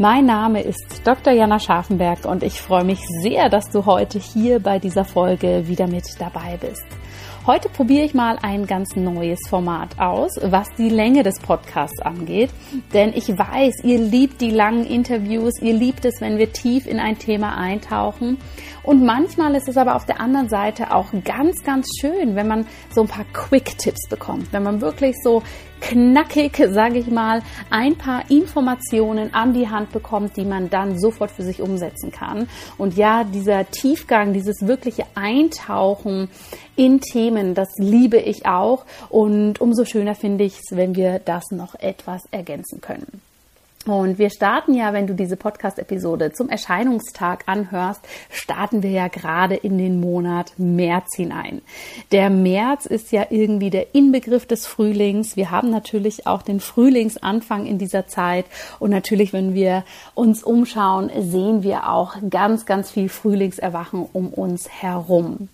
Mein Name ist Dr. Jana Scharfenberg und ich freue mich sehr, dass du heute hier bei dieser Folge wieder mit dabei bist. Heute probiere ich mal ein ganz neues Format aus, was die Länge des Podcasts angeht. Denn ich weiß, ihr liebt die langen Interviews, ihr liebt es, wenn wir tief in ein Thema eintauchen. Und manchmal ist es aber auf der anderen Seite auch ganz, ganz schön, wenn man so ein paar Quick-Tipps bekommt, wenn man wirklich so knackig, sage ich mal, ein paar Informationen an die Hand bekommt, die man dann sofort für sich umsetzen kann. Und ja, dieser Tiefgang, dieses wirkliche Eintauchen in Themen, das liebe ich auch. Und umso schöner finde ich es, wenn wir das noch etwas ergänzen können. Und wir starten ja, wenn du diese Podcast-Episode zum Erscheinungstag anhörst, starten wir ja gerade in den Monat März hinein. Der März ist ja irgendwie der Inbegriff des Frühlings. Wir haben natürlich auch den Frühlingsanfang in dieser Zeit. Und natürlich, wenn wir uns umschauen, sehen wir auch ganz, ganz viel Frühlingserwachen um uns herum.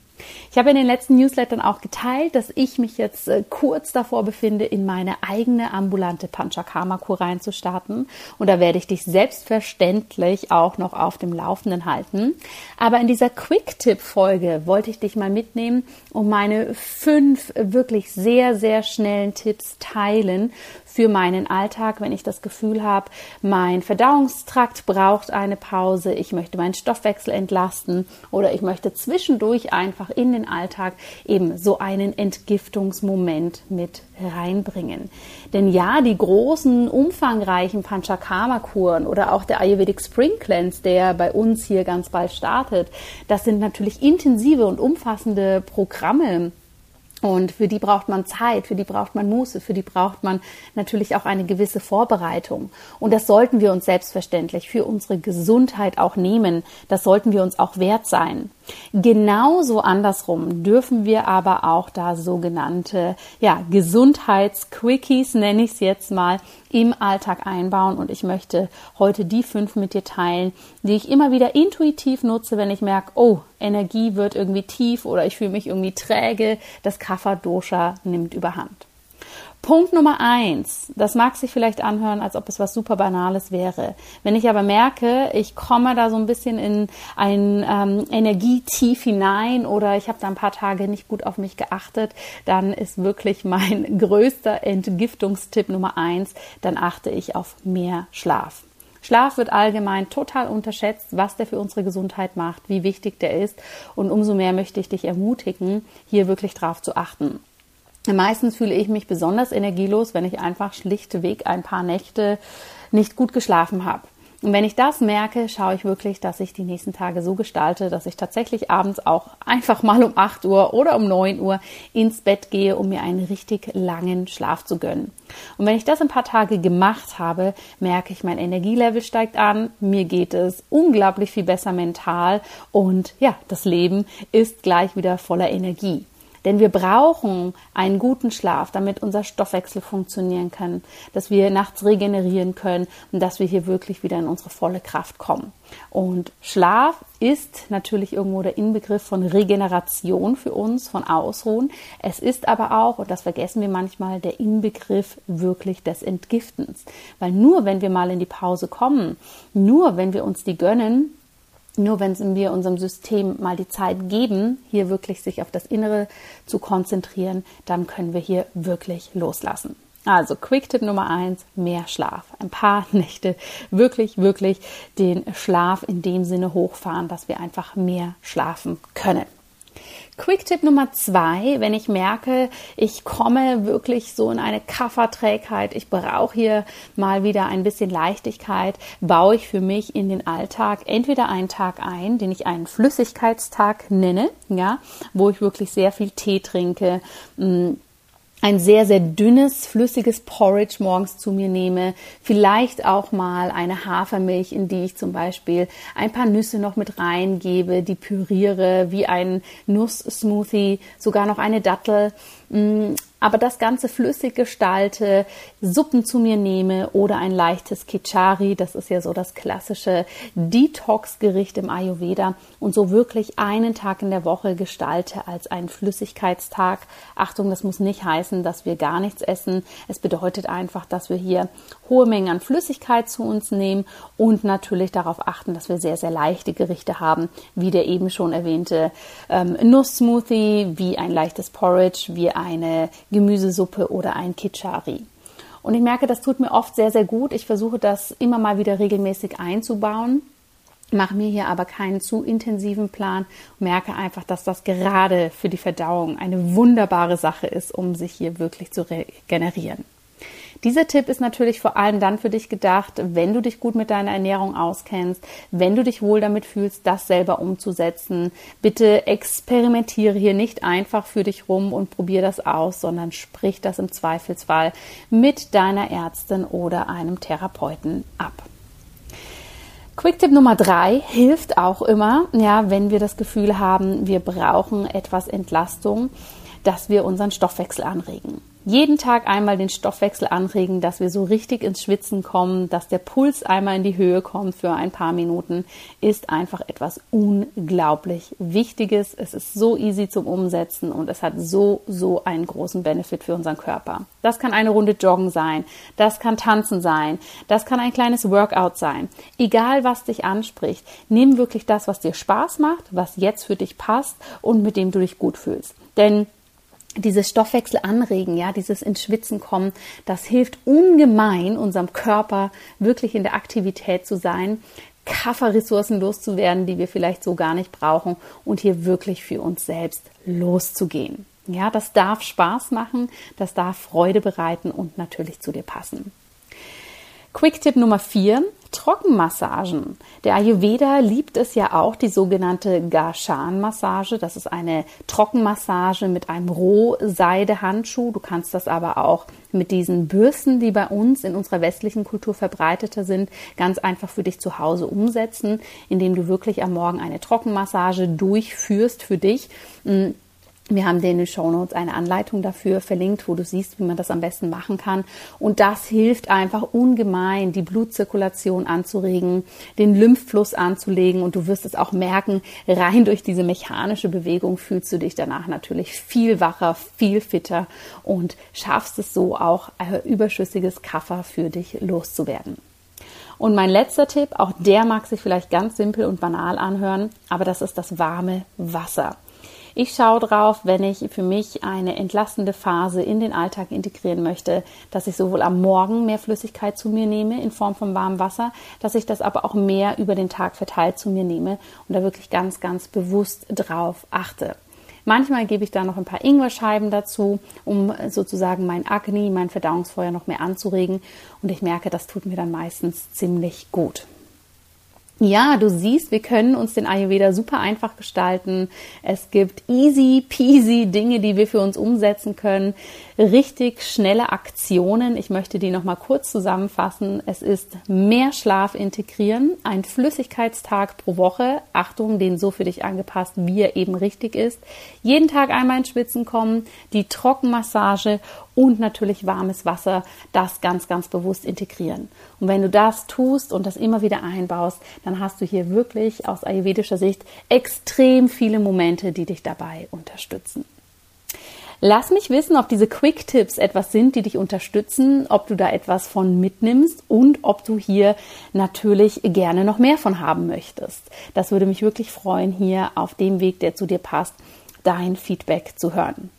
Ich habe in den letzten Newslettern auch geteilt, dass ich mich jetzt äh, kurz davor befinde, in meine eigene ambulante Panchakarma-Kur reinzustarten. Und da werde ich dich selbstverständlich auch noch auf dem Laufenden halten. Aber in dieser Quick-Tipp-Folge wollte ich dich mal mitnehmen und meine fünf wirklich sehr, sehr schnellen Tipps teilen für meinen Alltag, wenn ich das Gefühl habe, mein Verdauungstrakt braucht eine Pause, ich möchte meinen Stoffwechsel entlasten oder ich möchte zwischendurch einfach in den Alltag eben so einen Entgiftungsmoment mit reinbringen. Denn ja, die großen, umfangreichen Panchakarma-Kuren oder auch der Ayurvedic Spring Cleanse, der bei uns hier ganz bald startet, das sind natürlich intensive und umfassende Programme, und für die braucht man Zeit, für die braucht man Muße, für die braucht man natürlich auch eine gewisse Vorbereitung. Und das sollten wir uns selbstverständlich für unsere Gesundheit auch nehmen. Das sollten wir uns auch wert sein. Genauso andersrum dürfen wir aber auch da sogenannte ja, Gesundheitsquickies, nenne ich es jetzt mal, im Alltag einbauen. Und ich möchte heute die fünf mit dir teilen, die ich immer wieder intuitiv nutze, wenn ich merke, oh, Energie wird irgendwie tief oder ich fühle mich irgendwie träge. Das Kapha-Dosha nimmt überhand. Punkt Nummer eins, das mag sich vielleicht anhören, als ob es was super Banales wäre. Wenn ich aber merke, ich komme da so ein bisschen in ein ähm, Energietief hinein oder ich habe da ein paar Tage nicht gut auf mich geachtet, dann ist wirklich mein größter Entgiftungstipp Nummer eins, dann achte ich auf mehr Schlaf. Schlaf wird allgemein total unterschätzt, was der für unsere Gesundheit macht, wie wichtig der ist. Und umso mehr möchte ich dich ermutigen, hier wirklich drauf zu achten. Meistens fühle ich mich besonders energielos, wenn ich einfach schlichtweg ein paar Nächte nicht gut geschlafen habe. Und wenn ich das merke, schaue ich wirklich, dass ich die nächsten Tage so gestalte, dass ich tatsächlich abends auch einfach mal um 8 Uhr oder um 9 Uhr ins Bett gehe, um mir einen richtig langen Schlaf zu gönnen. Und wenn ich das ein paar Tage gemacht habe, merke ich, mein Energielevel steigt an, mir geht es unglaublich viel besser mental und ja, das Leben ist gleich wieder voller Energie. Denn wir brauchen einen guten Schlaf, damit unser Stoffwechsel funktionieren kann, dass wir nachts regenerieren können und dass wir hier wirklich wieder in unsere volle Kraft kommen. Und Schlaf ist natürlich irgendwo der Inbegriff von Regeneration für uns, von Ausruhen. Es ist aber auch, und das vergessen wir manchmal, der Inbegriff wirklich des Entgiftens. Weil nur wenn wir mal in die Pause kommen, nur wenn wir uns die gönnen, nur wenn wir unserem System mal die Zeit geben, hier wirklich sich auf das Innere zu konzentrieren, dann können wir hier wirklich loslassen. Also Quick-Tipp Nummer eins, mehr Schlaf. Ein paar Nächte wirklich, wirklich den Schlaf in dem Sinne hochfahren, dass wir einfach mehr schlafen können. Quick-Tipp Nummer zwei, wenn ich merke, ich komme wirklich so in eine Kafferträgheit, ich brauche hier mal wieder ein bisschen Leichtigkeit, baue ich für mich in den Alltag entweder einen Tag ein, den ich einen Flüssigkeitstag nenne, ja, wo ich wirklich sehr viel Tee trinke, mm, ein sehr, sehr dünnes, flüssiges Porridge morgens zu mir nehme, vielleicht auch mal eine Hafermilch, in die ich zum Beispiel ein paar Nüsse noch mit reingebe, die püriere, wie ein Nusssmoothie, sogar noch eine Dattel. Mm, aber das Ganze flüssig gestalte, Suppen zu mir nehme oder ein leichtes Kichari, das ist ja so das klassische Detox-Gericht im Ayurveda und so wirklich einen Tag in der Woche gestalte als einen Flüssigkeitstag. Achtung, das muss nicht heißen, dass wir gar nichts essen. Es bedeutet einfach, dass wir hier hohe Mengen an Flüssigkeit zu uns nehmen und natürlich darauf achten, dass wir sehr, sehr leichte Gerichte haben, wie der eben schon erwähnte ähm, Nuss-Smoothie, wie ein leichtes Porridge, wie eine Gemüsesuppe oder ein Kichari. Und ich merke, das tut mir oft sehr, sehr gut. Ich versuche das immer mal wieder regelmäßig einzubauen mache mir hier aber keinen zu intensiven Plan merke einfach, dass das gerade für die Verdauung eine wunderbare Sache ist, um sich hier wirklich zu regenerieren. Dieser Tipp ist natürlich vor allem dann für dich gedacht, wenn du dich gut mit deiner Ernährung auskennst, wenn du dich wohl damit fühlst, das selber umzusetzen. Bitte experimentiere hier nicht einfach für dich rum und probier das aus, sondern sprich das im Zweifelsfall mit deiner Ärztin oder einem Therapeuten ab. Quick-Tipp Nummer drei hilft auch immer, ja, wenn wir das Gefühl haben, wir brauchen etwas Entlastung, dass wir unseren Stoffwechsel anregen jeden Tag einmal den Stoffwechsel anregen, dass wir so richtig ins Schwitzen kommen, dass der Puls einmal in die Höhe kommt für ein paar Minuten, ist einfach etwas unglaublich Wichtiges. Es ist so easy zum Umsetzen und es hat so, so einen großen Benefit für unseren Körper. Das kann eine Runde Joggen sein, das kann Tanzen sein, das kann ein kleines Workout sein. Egal, was dich anspricht, nimm wirklich das, was dir Spaß macht, was jetzt für dich passt und mit dem du dich gut fühlst. Denn dieses Stoffwechsel anregen, ja, dieses ins Schwitzen kommen, das hilft ungemein unserem Körper wirklich in der Aktivität zu sein, Kafferressourcen loszuwerden, die wir vielleicht so gar nicht brauchen und hier wirklich für uns selbst loszugehen. Ja, das darf Spaß machen, das darf Freude bereiten und natürlich zu dir passen. Quick-Tipp Nummer 4, Trockenmassagen. Der Ayurveda liebt es ja auch, die sogenannte Garshan-Massage. Das ist eine Trockenmassage mit einem Rohseidehandschuh. Du kannst das aber auch mit diesen Bürsten, die bei uns in unserer westlichen Kultur verbreiteter sind, ganz einfach für dich zu Hause umsetzen, indem du wirklich am Morgen eine Trockenmassage durchführst für dich wir haben dir in den Show Notes eine Anleitung dafür verlinkt, wo du siehst, wie man das am besten machen kann. Und das hilft einfach ungemein, die Blutzirkulation anzuregen, den Lymphfluss anzulegen. Und du wirst es auch merken, rein durch diese mechanische Bewegung fühlst du dich danach natürlich viel wacher, viel fitter und schaffst es so auch, überschüssiges Kaffer für dich loszuwerden. Und mein letzter Tipp, auch der mag sich vielleicht ganz simpel und banal anhören, aber das ist das warme Wasser. Ich schaue drauf, wenn ich für mich eine entlastende Phase in den Alltag integrieren möchte, dass ich sowohl am Morgen mehr Flüssigkeit zu mir nehme in Form von warmem Wasser, dass ich das aber auch mehr über den Tag verteilt zu mir nehme und da wirklich ganz, ganz bewusst drauf achte. Manchmal gebe ich da noch ein paar Ingwerscheiben dazu, um sozusagen mein Agni, mein Verdauungsfeuer noch mehr anzuregen. Und ich merke, das tut mir dann meistens ziemlich gut. Ja, du siehst, wir können uns den Ayurveda super einfach gestalten. Es gibt easy peasy Dinge, die wir für uns umsetzen können. Richtig schnelle Aktionen. Ich möchte die nochmal kurz zusammenfassen. Es ist mehr Schlaf integrieren, ein Flüssigkeitstag pro Woche. Achtung, den so für dich angepasst, wie er eben richtig ist. Jeden Tag einmal ins Schwitzen kommen, die Trockenmassage und natürlich warmes Wasser, das ganz, ganz bewusst integrieren. Und wenn du das tust und das immer wieder einbaust, dann hast du hier wirklich aus ayurvedischer Sicht extrem viele Momente, die dich dabei unterstützen. Lass mich wissen, ob diese Quick Tipps etwas sind, die dich unterstützen, ob du da etwas von mitnimmst und ob du hier natürlich gerne noch mehr von haben möchtest. Das würde mich wirklich freuen, hier auf dem Weg, der zu dir passt, dein Feedback zu hören.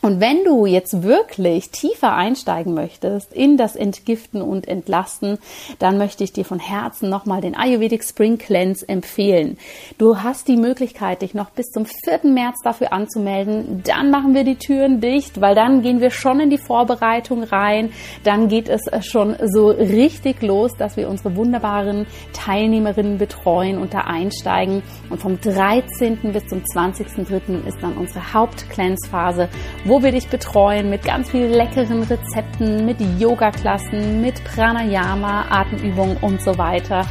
Und wenn du jetzt wirklich tiefer einsteigen möchtest in das Entgiften und Entlasten, dann möchte ich dir von Herzen nochmal den Ayurvedic Spring Cleanse empfehlen. Du hast die Möglichkeit, dich noch bis zum 4. März dafür anzumelden. Dann machen wir die Türen dicht, weil dann gehen wir schon in die Vorbereitung rein. Dann geht es schon so richtig los, dass wir unsere wunderbaren Teilnehmerinnen betreuen und da einsteigen. Und vom 13. bis zum 20.03. ist dann unsere Haupt-Cleanse-Phase wo wir dich betreuen mit ganz vielen leckeren Rezepten, mit Yoga-Klassen, mit Pranayama, Atemübungen und so weiter.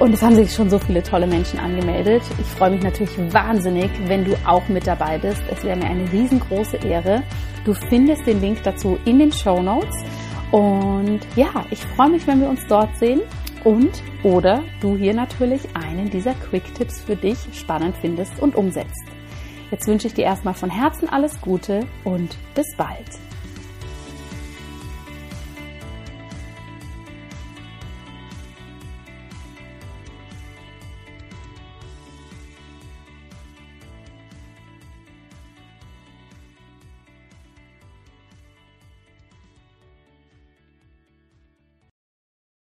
Und es haben sich schon so viele tolle Menschen angemeldet. Ich freue mich natürlich wahnsinnig, wenn du auch mit dabei bist. Es wäre mir eine riesengroße Ehre. Du findest den Link dazu in den Show Notes. Und ja, ich freue mich, wenn wir uns dort sehen. Und oder du hier natürlich einen dieser Quick Tipps für dich spannend findest und umsetzt. Jetzt wünsche ich dir erstmal von Herzen alles Gute und bis bald.